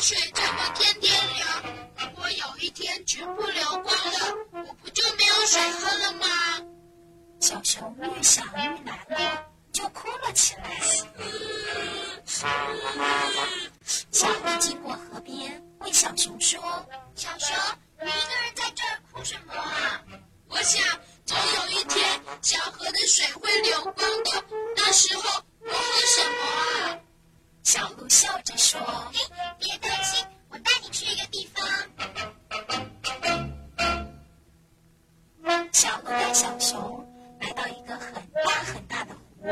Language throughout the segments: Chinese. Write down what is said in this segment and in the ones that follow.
水这么天天流，如果有一天全部流光了，我不就没有水喝了吗？小熊越想越难过，就哭了起来。小鹿经过河边，问小熊说小熊，你一个人在这儿哭什么小鹿带小熊来到一个很大很大的湖，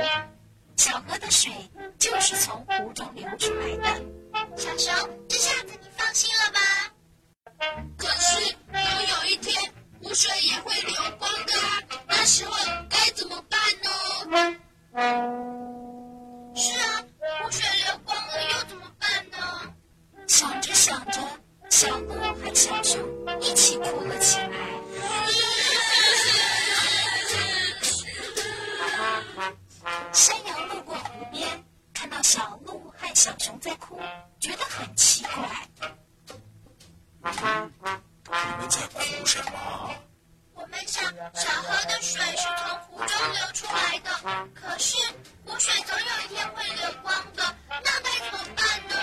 小河的水就是从湖中流出来的。小熊，这下子你放心了吧？可是总有一天湖水也会流光的，那时候该怎么办呢？是啊，湖水流光了又怎么办呢？想着想着，小鹿和小熊一起哭了起来。小河的水是从湖中流出来的，可是湖水总有一天会流光的，那该怎么办呢？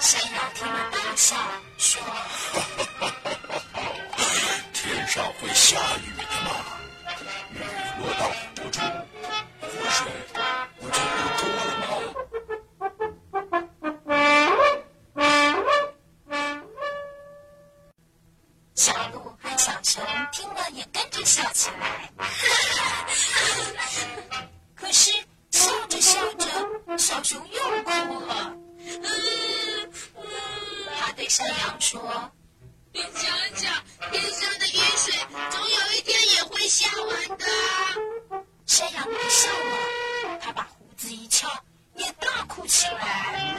山羊听了大笑，说 天上会下雨的嘛，雨落到湖中，湖水不就不多了吗？：“小鹿听了也跟着笑起来。可是笑着笑着，小熊又哭了。他对山羊说你想想，天上的雨水总有一天也会下完的。：“山羊别笑了。”他把胡子一翘，也大哭起来。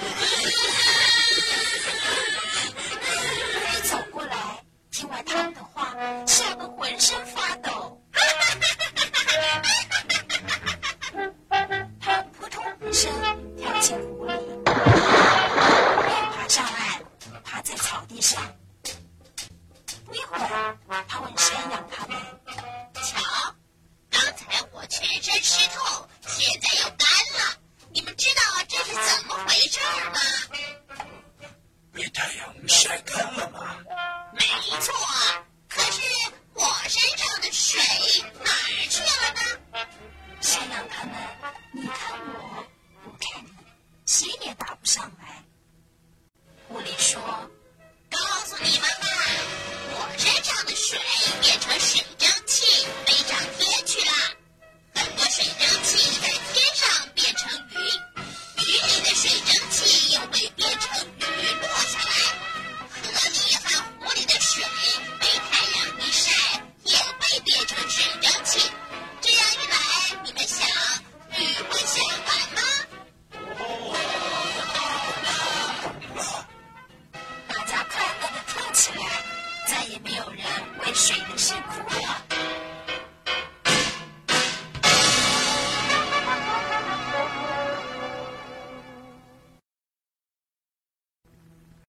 他问山羊他们。瞧，刚才我全身湿透，现在又干